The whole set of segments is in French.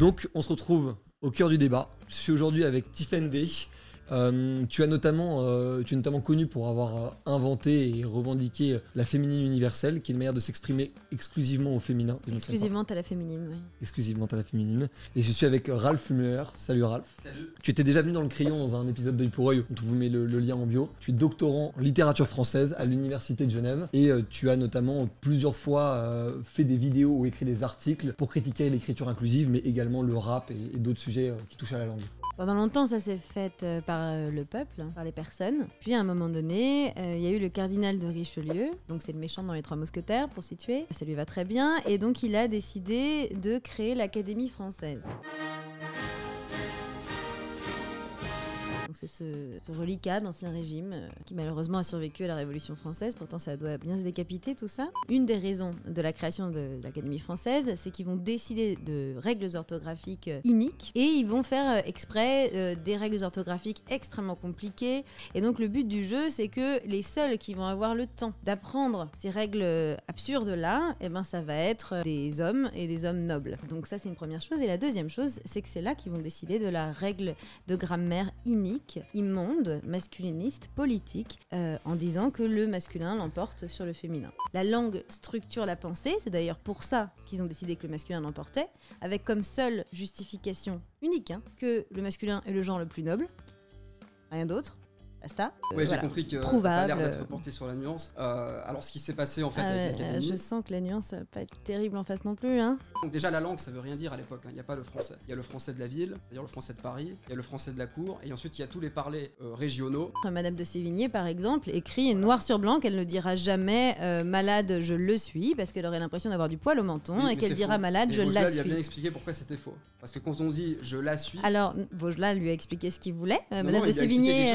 Donc, on se retrouve au cœur du débat. Je suis aujourd'hui avec Tiffen Day. Euh, tu, as notamment, euh, tu es notamment connu pour avoir euh, inventé et revendiqué la féminine universelle, qui est une manière de s'exprimer exclusivement au féminin. Exclusivement à la féminine, oui. Exclusivement à la féminine. Et je suis avec Ralph Muller. Salut Ralph. Salut. Tu étais déjà venu dans le crayon dans un épisode d'œil pour œil, on vous met le, le lien en bio. Tu es doctorant en littérature française à l'université de Genève et euh, tu as notamment plusieurs fois euh, fait des vidéos ou écrit des articles pour critiquer l'écriture inclusive, mais également le rap et, et d'autres sujets euh, qui touchent à la langue. Pendant longtemps, ça s'est fait euh, par euh, le peuple, par les personnes. Puis à un moment donné, euh, il y a eu le cardinal de Richelieu, donc c'est le méchant dans les Trois Mousquetaires pour situer. Ça lui va très bien, et donc il a décidé de créer l'Académie française. C'est ce, reliquat d'Ancien Régime euh, qui malheureusement a survécu à la Révolution française, pourtant ça doit bien se décapiter tout ça. Une des raisons de la création de l'Académie française, c'est qu'ils vont décider de règles orthographiques euh, iniques et ils vont faire euh, exprès des règles orthographiques extrêmement compliquées. Et donc le but du jeu, c'est que les seuls qui vont avoir le temps d'apprendre ces règles euh, absurdes-là, eh ben, ça va être des hommes et des hommes nobles. Donc ça c'est une première chose. Et la deuxième chose, c'est que c'est là qu'ils vont décider de la règle de grammaire inique, immonde, masculiniste, politique, euh, en disant que le masculin l'emporte sur le féminin. La langue structure la pensée, c'est d'ailleurs pour ça qu'ils ont décidé que le masculin l'emportait, avec comme seule justification unique hein, que le masculin est le genre le plus noble, rien d'autre. Basta. Euh, Ouais, j'ai compris que ça a l'air d'être porté sur la nuance. Euh, alors, ce qui s'est passé en fait Ah avec ouais, l'Académie. euh, je sens que la nuance va pas être terrible en face non plus. Hein. Donc, déjà, la langue, ça veut rien dire à l'époque. hein. Il n'y a pas le français. Il y a le français de la ville, c'est-à-dire le français de Paris. Il y a le français de la cour. Et ensuite, il y a tous les parlers euh, régionaux. Madame de Sévigné, par exemple, écrit noir sur blanc qu'elle ne dira jamais euh, malade, je le suis, parce qu'elle aurait l'impression d'avoir du poil au menton, Oui, et qu'elle dira faux. malade, Et je la lui a bien suis. expliqué pourquoi c'était faux. Parce que quand on dit je la suis, Alors, Vaugelas lui a expliqué ce qu'il voulait. Madame non, de il Sévigné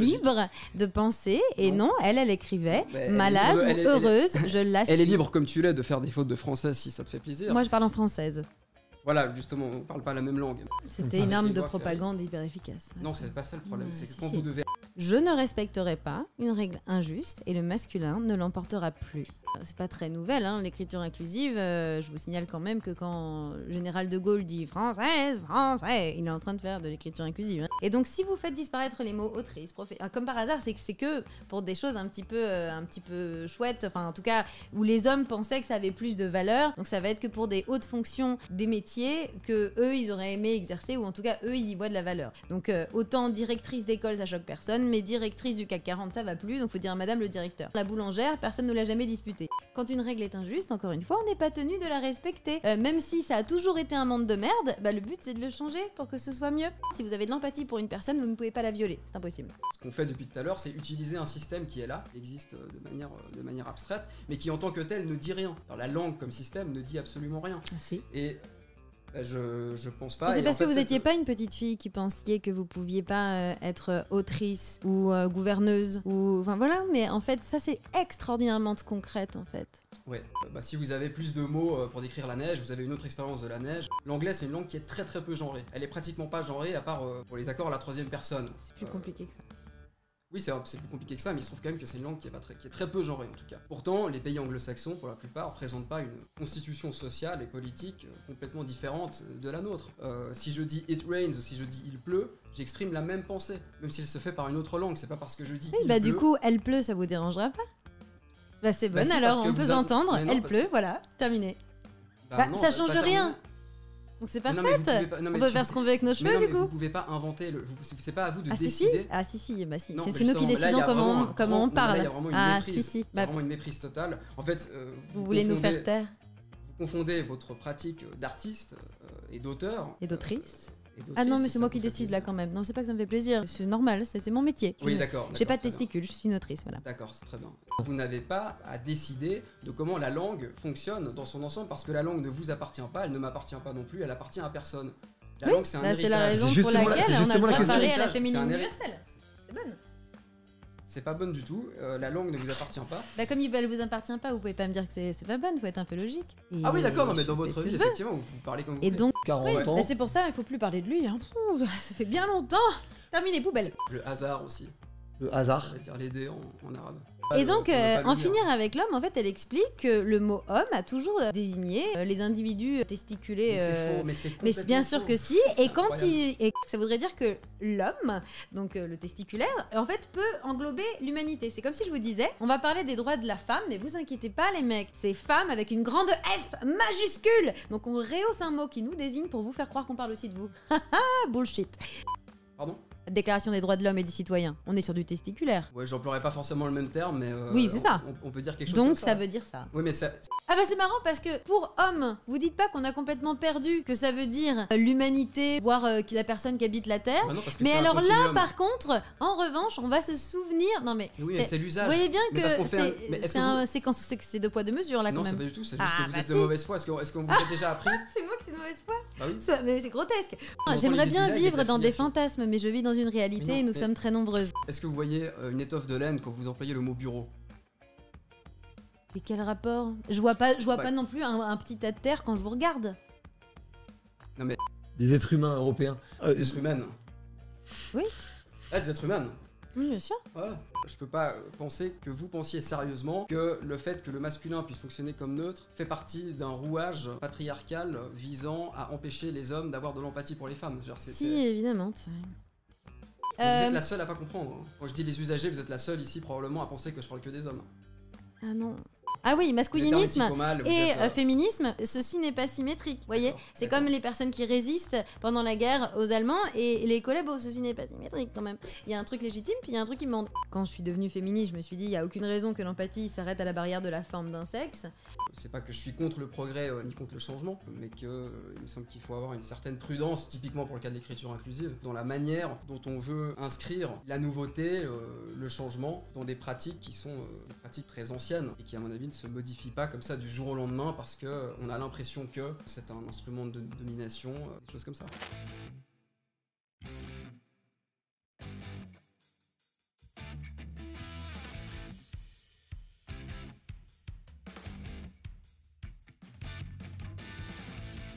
libre de penser, et non, Non. elle, elle écrivait Bah, elle malade de- ou elle est- elle heureuse, je la suis. elle est libre comme tu l'es de faire des fautes de français si ça te fait plaisir. Moi, je parle en française. Voilà, justement, on parle pas la même langue. C'était une arme de propagande hyper efficace. Non, c'est pas ça le problème. Ouais, c'est que si, quand si. vous devez Je ne respecterai pas une règle injuste et le masculin ne l'emportera plus. C'est pas très nouvelle, hein, l'écriture inclusive. euh, je vous signale quand même que quand le général de Gaulle dit française, français, il est en train de faire de l'écriture inclusive. Et donc, si vous faites disparaître les mots autrice, ah, comme par hasard, c'est que c'est que pour des choses un petit peu, euh, un petit peu chouettes, enfin en tout cas où les hommes pensaient que ça avait plus de valeur. Donc, ça va être que pour des hautes fonctions, des métiers que eux ils auraient aimé exercer ou en tout cas eux ils y voient de la valeur. Donc, euh, autant directrice d'école ça choque personne, mais directrice du CAC 40 ça va plus. Donc, faut dire Madame le directeur. La boulangère, personne ne l'a jamais disputée. Quand une règle est injuste, encore une fois, on n'est pas tenu de la respecter. Euh, même si ça a toujours été un monde de merde, bah, le but c'est de le changer pour que ce soit mieux. Si vous avez de l'empathie pour une personne, vous ne pouvez pas la violer. C'est impossible. Ce qu'on fait depuis tout à l'heure, c'est utiliser un système qui est là, qui existe euh, de manière, euh, de manière abstraite, mais qui en tant que tel ne dit rien. Alors, la langue comme système ne dit absolument rien. Ah, si. Et bah, je, je pense pas. C'est parce en fait, que vous n'étiez pas une petite fille qui pensiez que vous pouviez pas euh, être autrice ou euh, gouverneuse ou enfin voilà mais en fait ça c'est extraordinairement concrète en fait. Ouais, euh, bah, si vous avez plus de mots euh, pour décrire la neige, vous avez une autre expérience de la neige. L'anglais, c'est une langue qui est très très peu genrée. Elle est pratiquement pas genrée à part euh, pour les accords à la troisième personne. C'est plus Euh, compliqué que ça. Oui, c'est plus compliqué que ça, mais il se trouve quand même que c'est une langue qui est, pas très, qui est très peu genrée en tout cas. Pourtant, les pays anglo-saxons, pour la plupart, présentent pas une constitution sociale et politique euh, complètement différente de la nôtre. Euh, si je dis it rains ou si je dis il pleut, j'exprime la même pensée, même si elle se fait par une autre langue. C'est pas parce que je dis Oui, il bah du coup elle pleut ça vous dérangera pas? Bah c'est Bah si, alors on peut s'entendre elle pleut que- voilà terminé. Bah Bah, non, ça change rien. Donc c'est parfait. pas- non, on peut tu- faire ce qu'on veut avec nos Mais cheveux non, du mais coup. vous pouvez pas inventer le. C'est pas à vous de Ah si si décider. ah si si bah si c'est nous qui là, décidons comment on, comment on là, parle. il y a vraiment une ah méprise. si si Il y a bah, vraiment une méprise totale. En fait, euh, vous voulez nous faire taire Vous confondez votre pratique d'artiste euh, et d'auteur. et d'autrice. Ah non, mais c'est moi qui décide là quand même. Non, c'est pas que ça me fait plaisir. C'est normal, c'est c'est mon métier. Oui, d'accord. J'ai pas de testicules, je suis une autrice, voilà. D'accord, c'est très bien. Vous n'avez pas à décider de comment la langue fonctionne dans son ensemble parce que la langue ne vous appartient pas, elle ne m'appartient pas non plus, elle appartient à personne. La Oui, langue, c'est un Bah, c'est la raison pour laquelle on a le droit de parler à la féminine universelle. C'est pas bonne du tout, euh, la langue ne vous appartient pas. Bah, comme il- elle vous appartient pas, vous pouvez pas me dire que c'est c'est pas bonne, faut être un peu logique. Et Ah oui, d'accord, mais dans votre vie, effectivement, vous, vous parlez comme vous Et voulez. donc, 40 ans. bah, c'est pour ça, il faut plus parler de lui. Hein. Ouh, ça fait bien longtemps. Terminé, poubelle. Le hasard aussi. Le Ça hasard. veut dire l'aider en, en arabe. Et donc, euh, en finir avec l'homme, en fait, elle explique que le mot homme a toujours désigné euh, les individus testiculés. Mais c'est euh, faux, mais c'est mais bien sûr que si, et quand incroyable. il, et ça voudrait dire que l'homme, donc le testiculaire, en fait peut englober l'humanité. C'est comme si je vous disais, on va parler des droits de la femme, mais vous inquiétez pas les mecs, c'est femme avec une grande F majuscule. Donc on rehausse un mot qui nous désigne pour vous faire croire qu'on parle aussi de vous. Bullshit. Pardon? Déclaration des droits de l'homme et du citoyen. On est sur du testiculaire. Ouais, j'emploierais pas forcément le même terme, mais. euh, Oui, c'est ça. On, on peut dire quelque chose Donc comme ça veut dire ça. Oui, mais ça. Ah bah c'est marrant parce que pour homme, vous dites pas qu'on a complètement perdu que ça veut dire euh, l'humanité, voire euh, la personne qui habite la Terre. Bah non, parce que Mais c'est un alors là, continuum. par contre, en revanche, on va se souvenir. Non mais, Oui, mais c'est- c'est vous l'usage. voyez bien Mais que parce qu'on fait un- c'est mais est-ce c'est que un- vous- c'est quand- c'est que c'est deux poids deux mesures là quand Non, c'est même. pas du tout, c'est juste Ah, que vous bah êtes de si. mauvaise foi. Est-ce qu'on est-ce qu'on vous a déjà appris C'est moi qui suis de mauvaise foi. Bah oui. Ça, mais c'est grotesque. J'aimerais bien vivre dans des fantasmes, mais je vis dans une réalité Mais non, et nous mais- sommes très nombreuses. Est-ce que vous voyez euh, une étoffe de laine quand vous employez le mot bureau? Et quel rapport? Je vois pas, je vois Bah- pas non plus un, un petit tas de terre quand je vous regarde. Des êtres humains européens. Euh, Des êtres humaines. Oui. Ah, des êtres humaines. Oui, bien sûr. Ouais. Je peux pas penser que vous pensiez sérieusement que le fait que le masculin puisse fonctionner comme neutre fait partie d'un rouage patriarcal visant à empêcher les hommes d'avoir de l'empathie pour les femmes. Si, évidemment. Vous Euh, êtes la seule à pas comprendre. Quand je dis les usagers, vous êtes la seule ici probablement à penser que je parle que des hommes. Ah non. Ah oui, masculinisme. mal, Et êtes, euh, euh, féminisme, ceci n'est pas symétrique. Vous voyez C'est comme les personnes qui résistent pendant la guerre aux Allemands et les collabos, ceci n'est pas symétrique quand même. Il y a un truc légitime, puis il y a un truc immonde. Quand je suis devenue féministe, je me suis dit, il n'y a aucune raison que l'empathie s'arrête à la barrière de la forme d'un sexe. C'est pas que je suis contre le progrès euh, ni contre le changement, mais que euh, il me semble qu'il faut avoir une certaine prudence, typiquement pour le cas de l'écriture inclusive, dans la manière dont on veut inscrire la nouveauté, le changement, dans des pratiques qui sont des pratiques très anciennes et qui, à mon avis, ne se modifient pas comme ça du jour au lendemain parce que euh, a l'impression que c'est un instrument de domination, euh, des choses comme ça.